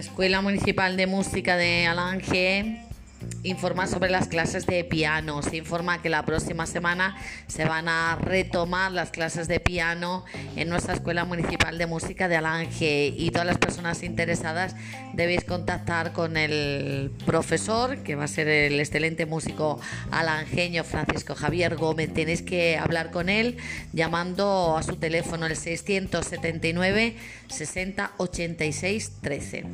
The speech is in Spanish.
Escuela Municipal de Música de Alange informa sobre las clases de piano. Se informa que la próxima semana se van a retomar las clases de piano en nuestra Escuela Municipal de Música de Alange y todas las personas interesadas debéis contactar con el profesor, que va a ser el excelente músico alangeño Francisco Javier Gómez. Tenéis que hablar con él llamando a su teléfono el 679 60 86 13.